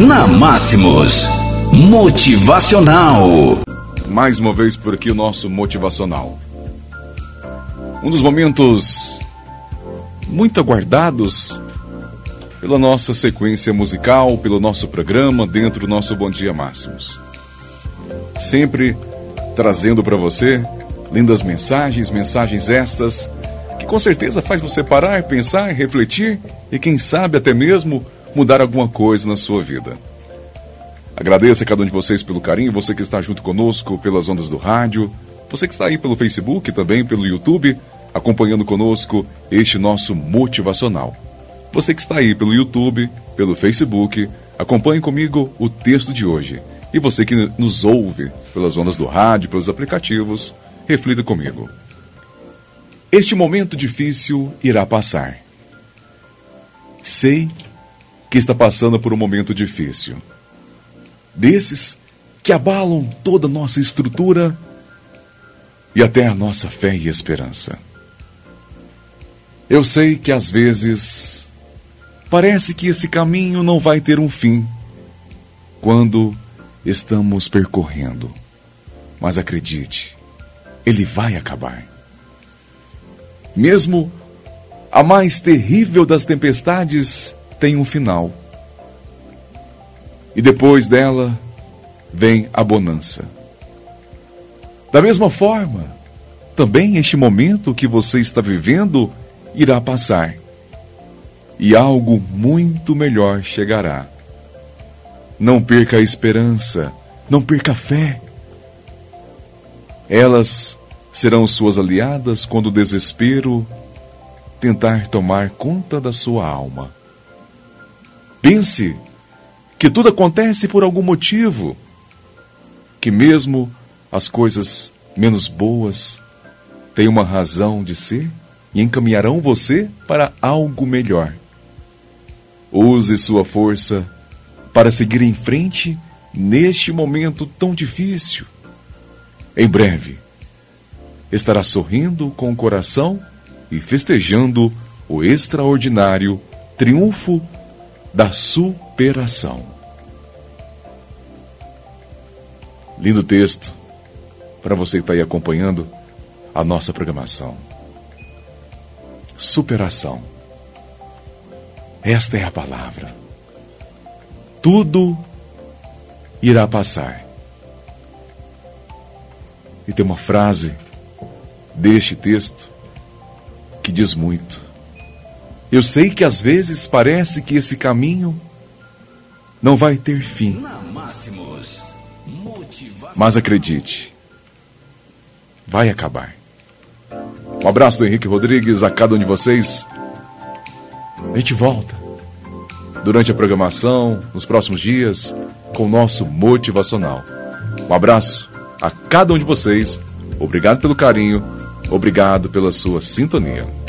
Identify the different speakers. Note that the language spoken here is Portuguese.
Speaker 1: Na Máximos, Motivacional.
Speaker 2: Mais uma vez por aqui o nosso Motivacional. Um dos momentos muito aguardados pela nossa sequência musical, pelo nosso programa, dentro do nosso Bom Dia Máximos. Sempre trazendo para você lindas mensagens, mensagens estas que com certeza faz você parar, pensar, refletir e quem sabe até mesmo mudar alguma coisa na sua vida. Agradeço a cada um de vocês pelo carinho, você que está junto conosco pelas ondas do rádio, você que está aí pelo Facebook, também pelo YouTube, acompanhando conosco este nosso motivacional. Você que está aí pelo YouTube, pelo Facebook, acompanhe comigo o texto de hoje. E você que nos ouve pelas ondas do rádio, pelos aplicativos, reflita comigo. Este momento difícil irá passar. Sei que está passando por um momento difícil. Desses que abalam toda a nossa estrutura e até a nossa fé e esperança. Eu sei que às vezes parece que esse caminho não vai ter um fim quando estamos percorrendo. Mas acredite, ele vai acabar. Mesmo a mais terrível das tempestades tem um final. E depois dela vem a bonança. Da mesma forma, também este momento que você está vivendo irá passar. E algo muito melhor chegará. Não perca a esperança, não perca a fé. Elas serão suas aliadas quando o desespero tentar tomar conta da sua alma. Pense que tudo acontece por algum motivo, que mesmo as coisas menos boas têm uma razão de ser e encaminharão você para algo melhor. Use sua força para seguir em frente neste momento tão difícil. Em breve, estará sorrindo com o coração e festejando o extraordinário triunfo da superação. Lindo texto para você que está aí acompanhando a nossa programação. Superação. Esta é a palavra. Tudo irá passar. E tem uma frase deste texto que diz muito. Eu sei que às vezes parece que esse caminho não vai ter fim. Mas acredite, vai acabar. Um abraço do Henrique Rodrigues a cada um de vocês. A gente volta durante a programação, nos próximos dias, com o nosso motivacional. Um abraço a cada um de vocês. Obrigado pelo carinho. Obrigado pela sua sintonia.